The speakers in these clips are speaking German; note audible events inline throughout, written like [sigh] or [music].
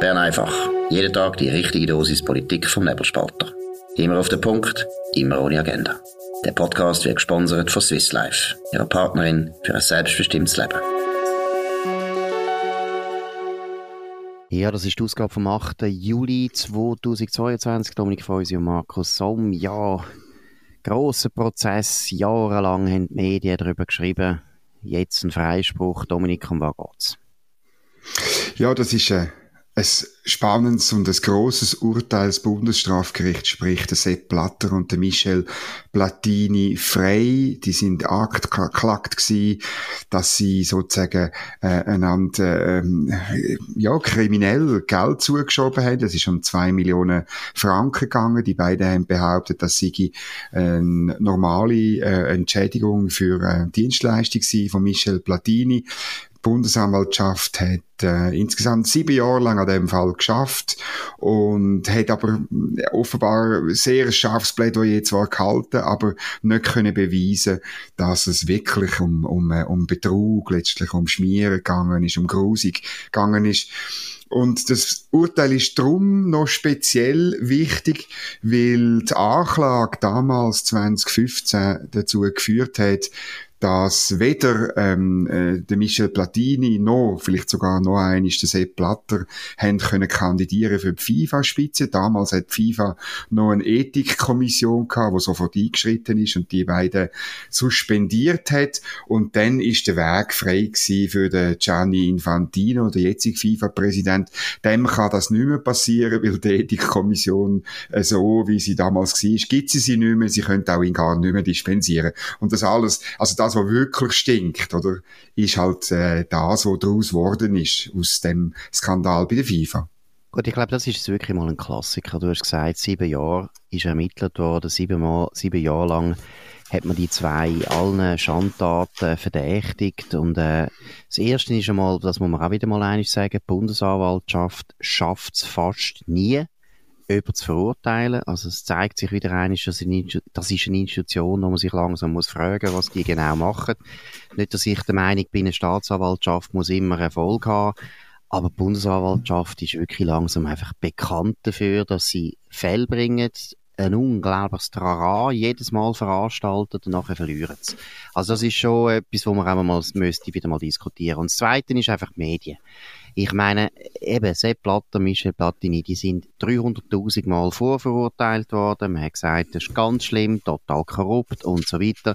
Bern einfach. Jeden Tag die richtige Dosis Politik vom Nebelspalter. Immer auf den Punkt, immer ohne Agenda. Der Podcast wird gesponsert von Swiss Life, ihrer Partnerin für ein selbstbestimmtes Leben. Ja, das ist die Ausgabe vom 8. Juli 2022. Dominik Feusi und Markus Somm. Ja, grosser Prozess. Jahrelang haben die Medien darüber geschrieben. Jetzt ein Freispruch. Dominik, um was geht's? Ja, das ist ein, ein spannendes und ein grosses Urteil des Bundesstrafgerichts, sprich der Sepp Blatter und der Michel Platini frei. Die sind angeklagt gewesen, dass sie sozusagen äh, einander ähm, ja, kriminell Geld zugeschoben haben. Das ist um zwei Millionen Franken gegangen. Die beiden haben behauptet, dass sie eine normale äh, Entschädigung für äh, Dienstleistung von Michel Platini. Bundesanwaltschaft hat äh, insgesamt sieben Jahre lang an dem Fall geschafft und hat aber äh, offenbar sehr scharfes Plädoyer zwar gehalten, aber nicht können beweisen, dass es wirklich um, um, äh, um Betrug, letztlich um Schmieren gegangen ist, um Grusig gegangen ist. Und das Urteil ist drum noch speziell wichtig, weil die Anklage damals 2015 dazu geführt hat, dass weder ähm, äh, der Michel Platini noch, vielleicht sogar noch ist der Sepp Blatter, haben können kandidieren für die FIFA-Spitze. Damals hat die FIFA noch eine Ethikkommission gehabt, die sofort eingeschritten ist und die beiden suspendiert hat. Und dann ist der Weg frei gewesen für den Gianni Infantino, der jetzige FIFA-Präsident. Dem kann das nicht mehr passieren, weil die Ethikkommission äh, so, wie sie damals war, gibt sie sie nicht mehr. Sie können auch ihn gar nicht mehr dispensieren. Und das alles, also das das, was wirklich stinkt, oder, ist halt äh, das, was daraus geworden ist, aus dem Skandal bei der FIFA. Gut, ich glaube, das ist wirklich mal ein Klassiker. Du hast gesagt, sieben Jahre ist ermittelt worden, sieben, mal, sieben Jahre lang hat man die zwei allen Schandtaten verdächtigt. Und äh, das Erste ist einmal, das muss man auch wieder mal einig sagen, die Bundesanwaltschaft schafft es fast nie, jemanden zu verurteilen. Also es zeigt sich wieder einmal, dass das ist eine Institution, wo man sich langsam muss fragen, was die genau machen. Nicht, dass ich der Meinung bin, eine Staatsanwaltschaft muss immer Erfolg haben. Aber die Bundesanwaltschaft ist wirklich langsam einfach bekannt dafür, dass sie Fälle bringen, ein unglaubliches Trara jedes Mal veranstaltet und nachher verlieren sie. Also das ist schon etwas, wo man auch mal müsste wieder mal diskutieren. Und das Zweite ist einfach die Medien. Ich meine, eben, Sepp Blatter, Michel Platini, die sind 300.000 Mal vorverurteilt worden. Man hat gesagt, das ist ganz schlimm, total korrupt und so weiter.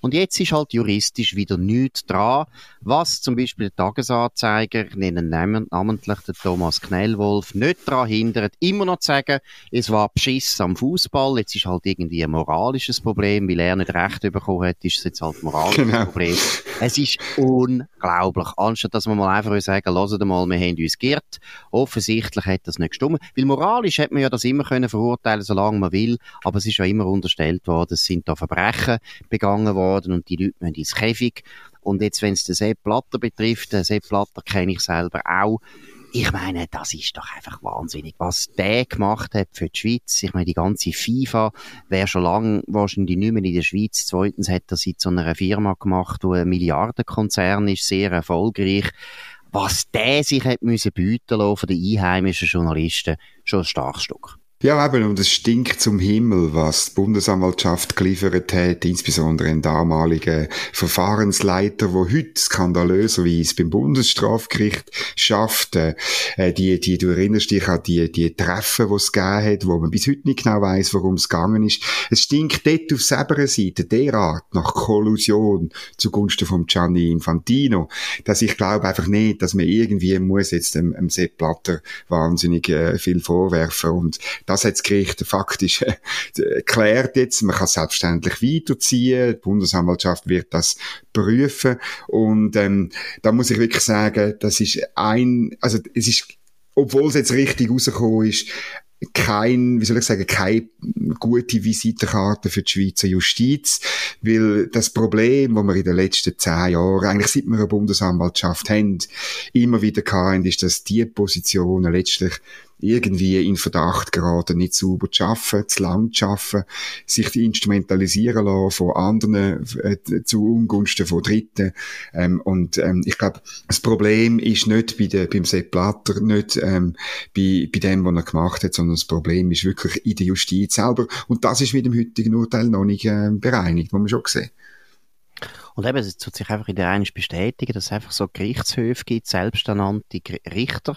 Und jetzt ist halt juristisch wieder nichts dran, was zum Beispiel der Tagesanzeiger, nennen namentlich den Thomas Knellwolf, nicht daran hindert, immer noch zu sagen, es war Beschiss am Fußball. Jetzt ist halt irgendwie ein moralisches Problem, weil er nicht Recht bekommen hat, ist es jetzt halt ein moralisches genau. Problem. Es ist unglaublich. Anstatt dass man mal einfach sagen, lasst mal mal, wir haben uns geirrt. Offensichtlich hat das nicht gestimmt. Weil moralisch hat man ja das immer können verurteilen, solange man will. Aber es ist ja immer unterstellt worden, es sind da Verbrechen begangen worden und die Leute müssen ins Käfig. Und jetzt, wenn es den Sepp Blatter betrifft, den Sepp Blatter kenne ich selber auch, ich meine, das ist doch einfach wahnsinnig, was der gemacht hat für die Schweiz. Ich meine, die ganze FIFA wäre schon lange wahrscheinlich nicht mehr in der Schweiz. Zweitens hat er sie zu einer Firma gemacht, die ein Milliardenkonzern ist, sehr erfolgreich was der sich hat müssen bieten lassen von den einheimischen Journalisten, schon ein starkes Stück. Ja, eben, und es stinkt zum Himmel, was die Bundesanwaltschaft geliefert hat, insbesondere ein damaliger Verfahrensleiter, wo heute skandalöserweise beim Bundesstrafgericht schafft. Äh, die, die, du erinnerst dich an die, die Treffen, die es gegeben hat, wo man bis heute nicht genau weiß, worum es gegangen ist. Es stinkt dort auf selber Seite derart nach Kollusion zugunsten von Gianni Infantino, dass ich glaube einfach nicht, dass man irgendwie muss jetzt dem, dem Sepp Blatter wahnsinnig äh, viel vorwerfen und das hat das Gericht faktisch äh, erklärt jetzt. Man kann selbstverständlich weiterziehen. Die Bundesanwaltschaft wird das prüfen. Und ähm, da muss ich wirklich sagen, das ist ein, also es ist obwohl es jetzt richtig rausgekommen ist, kein, wie soll ich sagen, keine gute Visitenkarte für die Schweizer Justiz, weil das Problem, das wir in den letzten zehn Jahren, eigentlich seit wir eine Bundesanwaltschaft haben, immer wieder hatten, ist, dass die Positionen letztlich irgendwie in Verdacht geraten, nicht sauber zu arbeiten, zu lang zu arbeiten, sich die instrumentalisieren lassen von anderen äh, zu Ungunsten von Dritten. Ähm, und ähm, ich glaube, das Problem ist nicht bei der, beim Sepp Blatter, nicht ähm, bei, bei dem, was er gemacht hat, sondern das Problem ist wirklich in der Justiz selber. Und das ist mit dem heutigen Urteil noch nicht äh, bereinigt, muss man schon sehen. Und eben, es tut sich einfach in der einen bestätigen, dass es einfach so Gerichtshöfe gibt, selbsternannte Richter.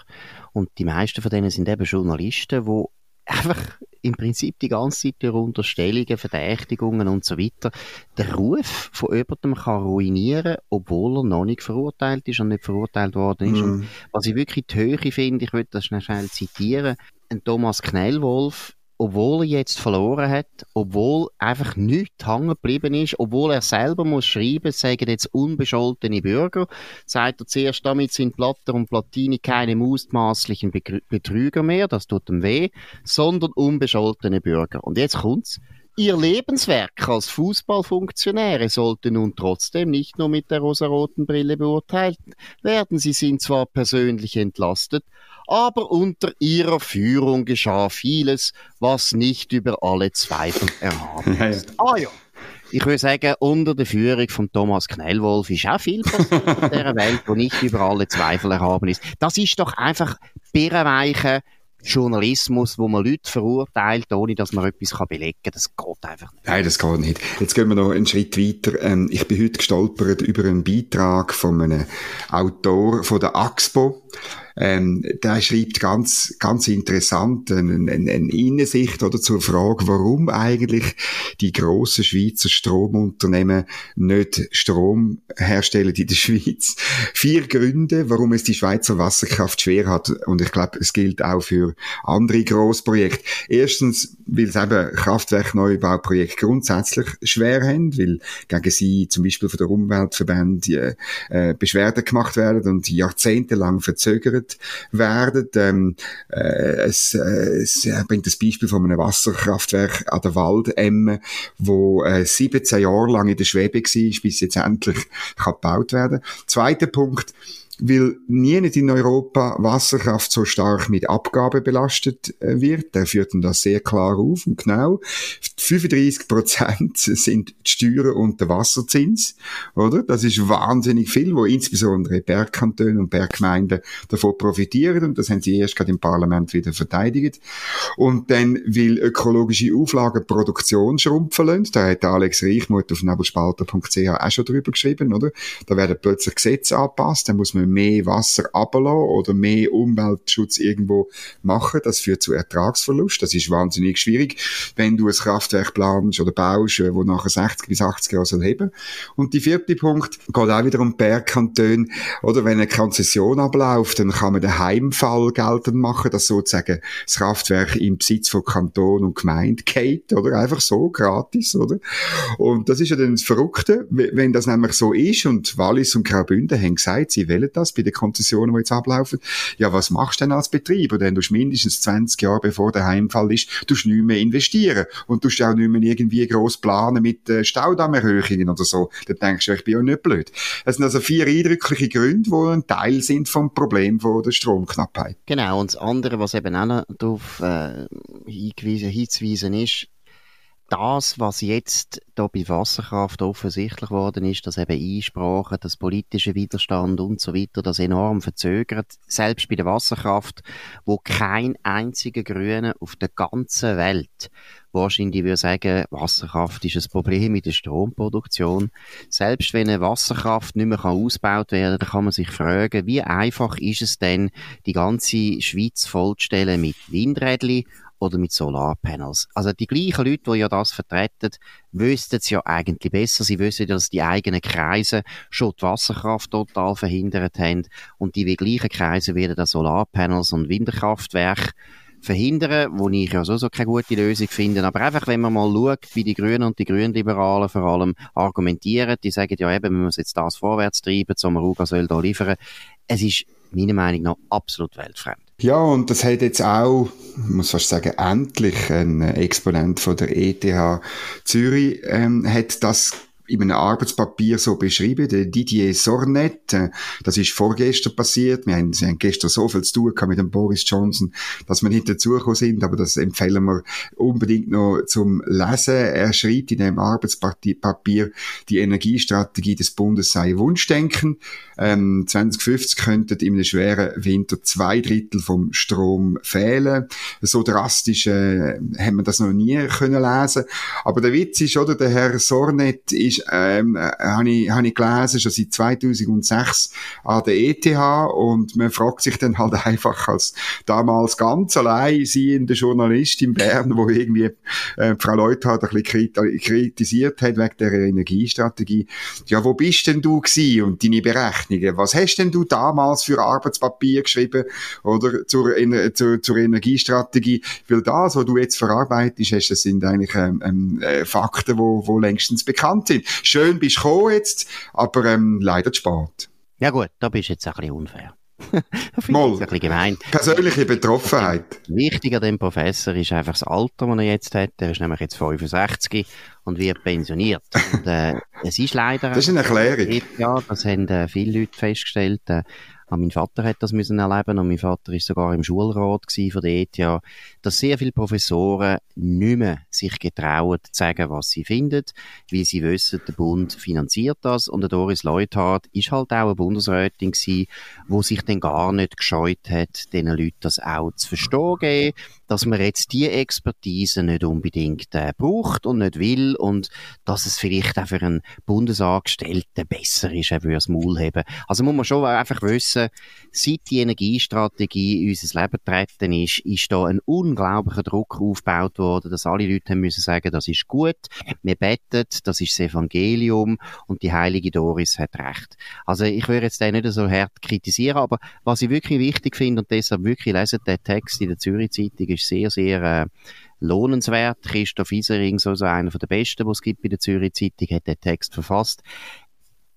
Und die meisten von denen sind eben Journalisten, die einfach im Prinzip die ganze Zeit durch Unterstellungen, Verdächtigungen und so weiter den Ruf von jemandem kann ruinieren, obwohl er noch nicht verurteilt ist und nicht verurteilt worden ist. Mm. Und was ich wirklich die Höhe finde, ich würde das schnell, schnell zitieren, ein Thomas Knellwolf obwohl er jetzt verloren hat, obwohl einfach nichts hängen geblieben ist, obwohl er selber muss schreiben, sagen jetzt unbescholtene Bürger, sagt er zuerst, damit sind Platter und Platini keine mutmaßlichen Betrüger mehr, das tut ihm weh, sondern unbescholtene Bürger. Und jetzt kommt's. Ihr Lebenswerk als Fußballfunktionäre sollte nun trotzdem nicht nur mit der rosaroten Brille beurteilt werden. Sie sind zwar persönlich entlastet, aber unter ihrer Führung geschah vieles, was nicht über alle Zweifel erhaben ist. Ah ja. Ich würde sagen, unter der Führung von Thomas Knellwolf ist auch viel passiert in dieser Welt, wo nicht über alle Zweifel erhaben ist. Das ist doch einfach birrenweiche Journalismus, wo man Leute verurteilt, ohne dass man etwas belegen kann. Das geht einfach nicht. Nein, das geht nicht. Jetzt gehen wir noch einen Schritt weiter. Ähm, ich bin heute gestolpert über einen Beitrag von einem Autor von der AXPO. Ähm, der schreibt ganz, ganz interessant eine, eine, eine Innensicht oder zur Frage, warum eigentlich die grossen Schweizer Stromunternehmen nicht Strom herstellen in der Schweiz. Vier Gründe, warum es die Schweizer Wasserkraft schwer hat. Und ich glaube, es gilt auch für andere Grossprojekte. Erstens, weil es eben Kraftwerkneubauprojekte grundsätzlich schwer haben, weil gegen sie zum Beispiel von der Umweltverbände äh, Beschwerden gemacht werden und jahrzehntelang verzögert gefördert werden. Ähm, äh, es, äh, es bringt das Beispiel von einem Wasserkraftwerk an der Waldemme, wo äh, 17 Jahre lang in der Schwebe war, bis jetzt endlich kann gebaut werden. Zweiter Punkt, weil nie nicht in Europa Wasserkraft so stark mit Abgabe belastet äh, wird. Der führt dann das sehr klar auf und genau. 35 Prozent sind die Steuern und der Wasserzins, oder? Das ist wahnsinnig viel, wo insbesondere Bergkantone und Berggemeinden davon profitieren und das haben sie erst gerade im Parlament wieder verteidigt. Und dann will ökologische Auflagen Produktion schrumpfen lassen. Da hat Alex Reichmuth auf nebelspalter.ch auch schon drüber geschrieben, oder? Da werden plötzlich Gesetze angepasst, da muss man mehr Wasser ablassen oder mehr Umweltschutz irgendwo machen. Das führt zu Ertragsverlust. Das ist wahnsinnig schwierig, wenn du ein Kraftwerk planst oder baust, wo nachher 60 bis 80 Jahre soll heben. Und die vierte Punkt geht auch wieder um Bergkantone. Oder wenn eine Konzession abläuft, dann kann man den Heimfall geltend machen, dass sozusagen das Kraftwerk im Besitz von Kanton und Gemeinde geht, oder? Einfach so, gratis, oder? Und das ist ja dann das Verrückte, wenn das nämlich so ist und Wallis und Graubünden haben gesagt, sie wollen das bei den Konzessionen, die jetzt ablaufen. Ja, was machst du denn als Betreiber? Denn du mindestens 20 Jahre bevor der Heimfall ist, du nicht mehr investieren. Und du auch nicht mehr irgendwie gross planen mit äh, Staudammerhöhungen oder so. Da denkst du, ich bin ja nicht blöd. Es sind also vier eindrückliche Gründe, die ein Teil sind vom Problem von der Stromknappheit. Genau. Und das andere, was eben auch noch darauf äh, hingewiesen, hinzuweisen ist, das, was jetzt da bei Wasserkraft offensichtlich worden ist, dass eben Einsprachen, das politische Widerstand und so weiter, das enorm verzögert, selbst bei der Wasserkraft, wo kein einziger Grüne auf der ganzen Welt wahrscheinlich würde sagen, Wasserkraft ist ein Problem in der Stromproduktion. Selbst wenn eine Wasserkraft nicht mehr ausgebaut werden kann, kann man sich fragen, wie einfach ist es denn, die ganze Schweiz vollzustellen mit Windrädchen oder mit Solarpanels. Also die gleichen Leute, die ja das vertreten, wüssten es ja eigentlich besser. Sie wissen, dass die eigenen Kreise schon die Wasserkraft total verhindert haben und die gleichen Kreise werden dann Solarpanels und Winterkraftwerke verhindern, wo ich ja so, so keine gute Lösung finde. Aber einfach, wenn man mal schaut, wie die Grünen und die Grünliberalen vor allem argumentieren, die sagen ja eben, man muss jetzt das vorwärts treiben, Sommaruga soll da liefern. Es ist meiner Meinung nach absolut weltfremd. Ja, und das hat jetzt auch, muss fast sagen, endlich ein Exponent von der ETH Zürich ähm, hat das in einem Arbeitspapier so beschrieben, der Didier Sornet. Äh, das ist vorgestern passiert. Wir haben, wir haben gestern so viel zu tun gehabt mit dem Boris Johnson, dass wir nicht dazugekommen sind, aber das empfehlen wir unbedingt noch zum Lesen. Er schreibt in dem Arbeitspapier, die Energiestrategie des Bundes sei Wunschdenken. Ähm, 2050 könnten in einem schweren Winter zwei Drittel vom Strom fehlen. So drastisch äh, haben wir das noch nie können lesen. Aber der Witz ist, oder, der Herr Sornet ist, ähm, äh, habe ich, hab ich gelesen, schon seit 2006 an der ETH und man fragt sich dann halt einfach als damals ganz allein siehende Journalist in Bern, wo irgendwie äh, Frau Leuthard ein bisschen kritisiert hat wegen der Energiestrategie. Ja, wo bist denn du gewesen und deine Berechnungen? Was hast denn du damals für Arbeitspapier geschrieben oder zur, zur, zur Energiestrategie? Weil das, was du jetzt verarbeitest, hast, das sind eigentlich ähm, ähm, äh, Fakten, wo, wo längstens bekannt sind. Schön bist du jetzt, aber ähm, leider zu spät. Ja gut, da bist du jetzt ein bisschen unfair. [laughs] Mal. Ein bisschen gemein. Persönliche Betroffenheit. Wichtig an dem Professor ist einfach das Alter, das er jetzt hat. Er ist nämlich jetzt 65 und wird pensioniert. Und, äh, es ist leider... Das ist eine Erklärung. Ja, das haben äh, viele Leute festgestellt. Äh, auch mein Vater hat das müssen erleben und mein Vater ist sogar im Schulrat von der ETH, dass sehr viele Professoren nicht mehr sich getrauen zu sagen, was sie finden, weil sie wissen, der Bund finanziert das und der Doris Leuthard ist halt auch eine Bundesrätin gewesen, wo sich dann gar nicht gescheut hat, diesen Leuten das auch zu verstehen dass man jetzt die Expertise nicht unbedingt äh, braucht und nicht will und dass es vielleicht auch für einen Bundesangestellten besser ist, er würde das Maul haben. Also muss man schon einfach wissen, seit die Energiestrategie in unser Leben getreten ist, ist da ein unglaublicher Druck aufgebaut worden, dass alle Leute haben müssen sagen, das ist gut, wir beten, das ist das Evangelium und die heilige Doris hat recht. Also ich würde jetzt den nicht so hart kritisieren, aber was ich wirklich wichtig finde und deshalb wirklich lesen den Text in der Zürich Zeitung ist sehr, sehr äh, lohnenswert. Christoph Isering, so, so einer der besten, die es gibt bei der Zürich Zeitung, hat den Text verfasst.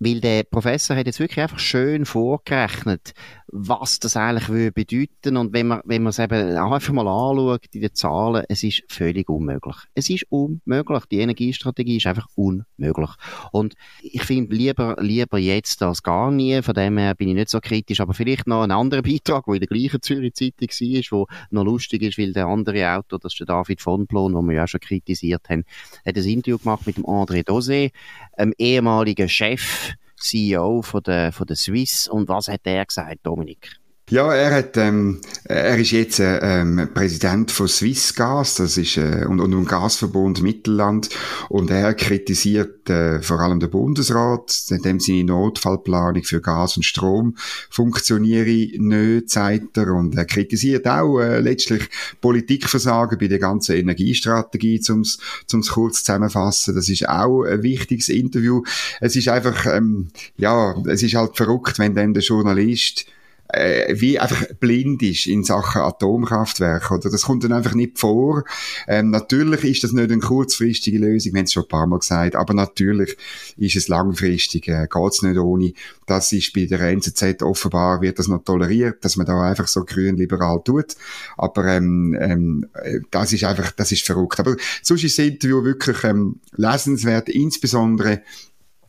Weil der Professor hat jetzt wirklich einfach schön vorgerechnet, was das eigentlich würde bedeuten. Und wenn man, wenn man es eben einfach mal anschaut in den Zahlen, es ist völlig unmöglich. Es ist unmöglich. Die Energiestrategie ist einfach unmöglich. Und ich finde lieber, lieber jetzt als gar nie. Von dem her bin ich nicht so kritisch. Aber vielleicht noch ein anderer Beitrag, der in der gleichen Zürich Zeitung war, der noch lustig ist, weil der andere Autor, das ist der David von Plon, den wir ja auch schon kritisiert haben, hat ein Interview gemacht mit dem André Dosé, einem ehemaligen Chef CEO von der, von der Swiss. Und was hat er gesagt, Dominik? Ja, er hat, ähm, er ist jetzt äh, ähm, Präsident von Swissgas, das ist äh, und, und Gasverbund Mittelland, und er kritisiert äh, vor allem den Bundesrat, indem seine Notfallplanung für Gas und Strom funktioniere nicht, sagt er, und er kritisiert auch äh, letztlich Politikversagen bei der ganzen Energiestrategie, zum's zum's kurz zusammenfassen. Das ist auch ein wichtiges Interview. Es ist einfach, ähm, ja, es ist halt verrückt, wenn dann der Journalist äh, wie einfach blind ist in Sachen Atomkraftwerke, oder? Das kommt dann einfach nicht vor. Ähm, natürlich ist das nicht eine kurzfristige Lösung, wir haben es schon ein paar Mal gesagt, aber natürlich ist es langfristig, äh, geht's nicht ohne. Das ist bei der NZZ offenbar, wird das noch toleriert, dass man da einfach so grün-liberal tut. Aber ähm, ähm, das ist einfach, das ist verrückt. Aber sonst ist das Interview wirklich ähm, lesenswert, insbesondere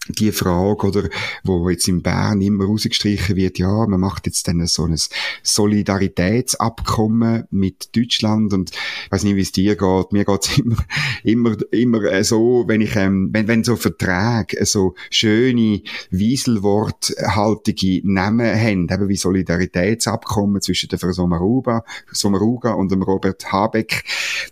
die Frage, oder, wo jetzt in Bern immer rausgestrichen wird, ja, man macht jetzt dann so ein Solidaritätsabkommen mit Deutschland und ich weiß nicht, wie es dir geht, mir geht's [laughs] immer, immer, immer äh, so, wenn ich, ähm, wenn, wenn so Verträge so schöne, wieselworthaltige Namen haben, eben wie Solidaritätsabkommen zwischen der Frau Sommaruga, Sommaruga und dem Robert Habeck,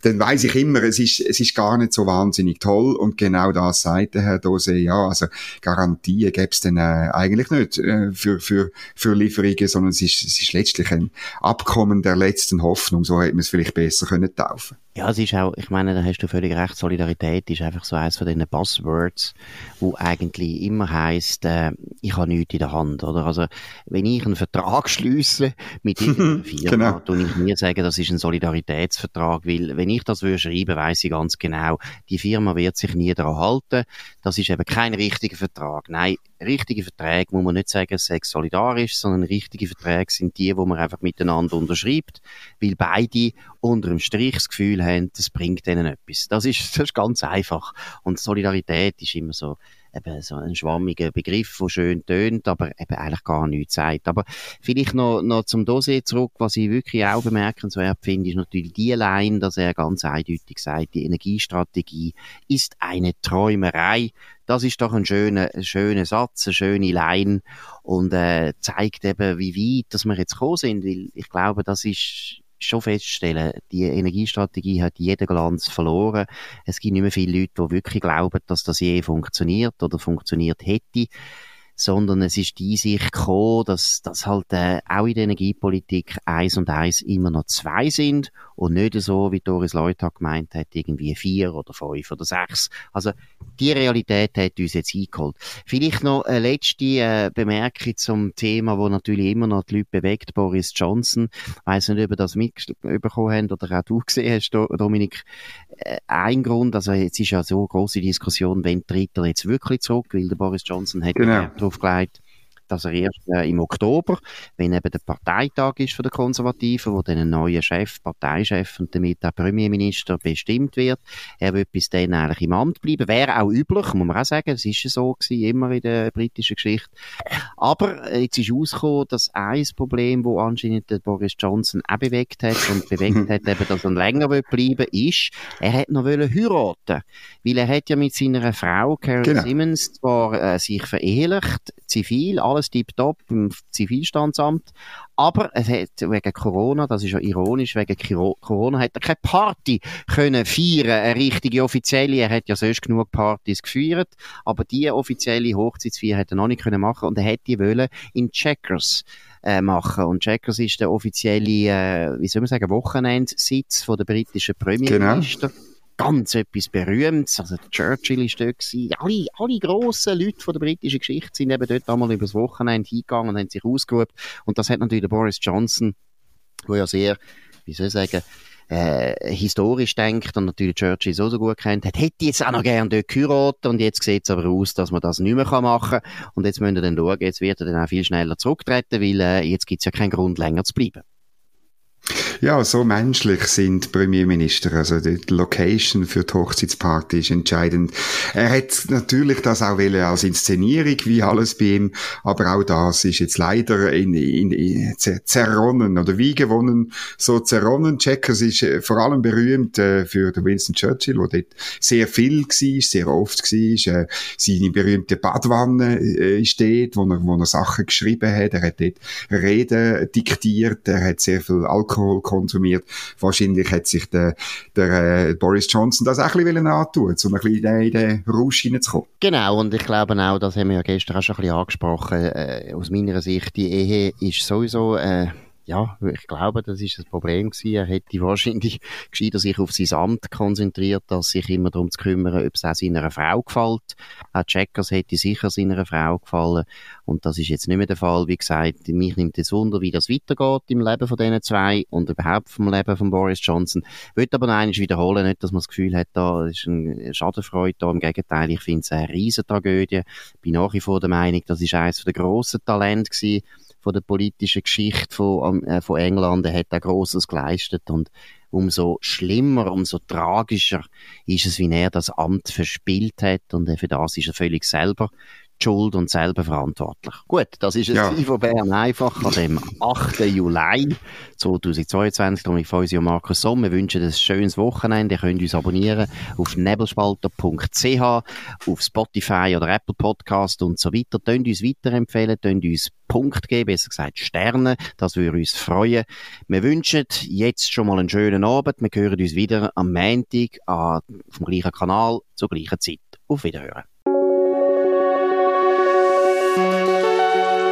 dann weiß ich immer, es ist, es ist gar nicht so wahnsinnig toll. Und genau das sagt der Herr Dose, ja, also Garantien gäbe es dann äh, eigentlich nicht äh, für, für, für Lieferungen, sondern es ist, es ist letztlich ein Abkommen der letzten Hoffnung, so hätte man es vielleicht besser können taufen ja, es ist auch, ich meine, da hast du völlig recht, Solidarität ist einfach so eines von diesen Buzzwords, wo eigentlich immer heisst, äh, ich habe nichts in der Hand, oder? Also, wenn ich einen Vertrag schließe mit [laughs] irgendeiner Firma, genau. tue ich mir sagen, das ist ein Solidaritätsvertrag, weil, wenn ich das würde schreiben, weiss ich ganz genau, die Firma wird sich nie daran halten, das ist eben kein richtiger Vertrag. Nein, richtige Verträge muss man nicht sagen, es sei solidarisch, sondern richtige Verträge sind die, wo man einfach miteinander unterschreibt, weil beide unter dem Strich das Gefühl haben, das bringt denen etwas. Das ist, das ist ganz einfach. Und Solidarität ist immer so eben so ein schwammiger Begriff, der schön tönt, aber eben eigentlich gar nichts sagt. Aber vielleicht noch, noch zum Dossier zurück, was ich wirklich auch bemerkenswert finde, ist natürlich die Line, dass er ganz eindeutig sagt, die Energiestrategie ist eine Träumerei. Das ist doch ein schöner, schöner Satz, eine schöne Line und äh, zeigt eben, wie weit dass wir jetzt gekommen sind, weil ich glaube, das ist schon feststellen, die Energiestrategie hat jeden Glanz verloren. Es gibt nicht mehr viele Leute, die wirklich glauben, dass das je funktioniert oder funktioniert hätte sondern es ist die Sicht gekommen, dass, dass halt äh, auch in der Energiepolitik eins und eins immer noch zwei sind und nicht so, wie Doris Leuthard gemeint hat, irgendwie vier oder fünf oder sechs. Also die Realität hat uns jetzt eingeholt. Vielleicht noch eine letzte äh, Bemerkung zum Thema, wo natürlich immer noch die Leute bewegt, Boris Johnson. Ich weiss nicht, ob ihr das mitbekommen habt oder auch du gesehen hast, Dominik. Äh, ein Grund, also jetzt ist ja so eine grosse Diskussion, wenn tritt er jetzt wirklich zurück, weil der Boris Johnson hat genau. draufgelegt, dass er erst äh, im Oktober, wenn eben der Parteitag ist für die Konservativen, wo dann ein neuer Chef, Parteichef und damit auch Premierminister bestimmt wird, er wird bis dann eigentlich im Amt bleiben. Wäre auch üblich, muss man auch sagen, es ist ja so gewesen, immer in der britischen Geschichte. Aber äh, jetzt ist rausgekommen, dass ein Problem, wo anscheinend der Boris Johnson auch bewegt hat und bewegt hat, eben, dass er länger will bleiben ist, er hat noch wollen heiraten. Weil er hat ja mit seiner Frau, Karen genau. Simmons, zwar äh, sich verehelicht, zivil, alles tiptop im Zivilstandsamt. Aber es hat wegen Corona, das ist ja ironisch, wegen Corona hat er keine Party können feiern, eine richtige offizielle. Er hat ja sonst genug Partys gefeiert, aber die offizielle Hochzeitsfeier hat er noch nicht können machen und er hätte wollen in Checkers äh, machen. Und Checkers ist der offizielle, äh, wie soll man sagen, Wochenendsitz von der britischen Premierminister. Genau ganz etwas Berühmtes. Also Churchill ist dort gewesen. Alle, alle grossen Leute von der britischen Geschichte sind eben dort einmal übers Wochenende hingegangen und haben sich ausgeruht. Und das hat natürlich der Boris Johnson, der ja sehr, wie soll ich sagen, äh, historisch denkt und natürlich Churchill so, so gut kennt, hat, hätte jetzt auch noch gerne dort geheiratet und jetzt sieht es aber aus, dass man das nicht mehr machen kann. Und jetzt müssen wir dann schauen, jetzt wird er dann auch viel schneller zurücktreten, weil äh, jetzt gibt es ja keinen Grund, länger zu bleiben. Ja, so menschlich sind Premierminister. Also die Location für die Hochzeitsparty ist entscheidend. Er hat natürlich das auch wollen als Inszenierung, wie alles bei ihm. Aber auch das ist jetzt leider in, in, in zerronnen oder wie gewonnen, so zerronnen. Checkers ist äh, vor allem berühmt äh, für den Winston Churchill, der dort sehr viel war, sehr oft war. Äh, seine berühmte Badwanne äh, steht, wo er, wo er Sachen geschrieben hat. Er hat dort Reden diktiert. Er hat sehr viel Alkohol konsumiert. Wahrscheinlich hat sich der, der äh, Boris Johnson das auch ein bisschen antun, um ein bisschen in den Rausch hineinzukommen. Genau, und ich glaube auch, das haben wir ja gestern auch schon ein bisschen angesprochen, äh, aus meiner Sicht, die Ehe ist sowieso... Äh ja, ich glaube, das ist das Problem gewesen. Er hätte [laughs] wahrscheinlich gescheiter sich auf sein Amt konzentriert, als sich immer darum zu kümmern, ob es auch seiner Frau gefällt. Auch Checkers hätte sicher seiner Frau gefallen. Und das ist jetzt nicht mehr der Fall. Wie gesagt, mich nimmt es Wunder, wie das weitergeht im Leben von diesen zwei und überhaupt vom Leben von Boris Johnson. Ich würde aber einmal wiederholen, nicht, dass man das Gefühl hat, da ist eine Schadenfreude da. Im Gegenteil, ich finde es eine riesen Tragödie. Ich bin nach wie vor der Meinung, das ist eines der grossen Talente gewesen, von der politischen Geschichte von, äh, von England. Er hat da Grosses geleistet und umso schlimmer, umso tragischer ist es, wie er das Amt verspielt hat und für das ist er völlig selber schuld und selber verantwortlich. Gut, das ist es ja. von Bern einfach an dem 8. Juli 2022. Darum ich uns und Markus Somm. Wir wünschen ein schönes Wochenende. Ihr könnt uns abonnieren auf nebelspalter.ch, auf Spotify oder Apple Podcast und so weiter. Könnt uns weiterempfehlen, könnt uns Punkt geben, besser gesagt Sterne. Das würde uns freuen. Wir wünschen jetzt schon mal einen schönen Abend. Wir hören uns wieder am Montag auf dem gleichen Kanal zur gleichen Zeit. Auf Wiederhören.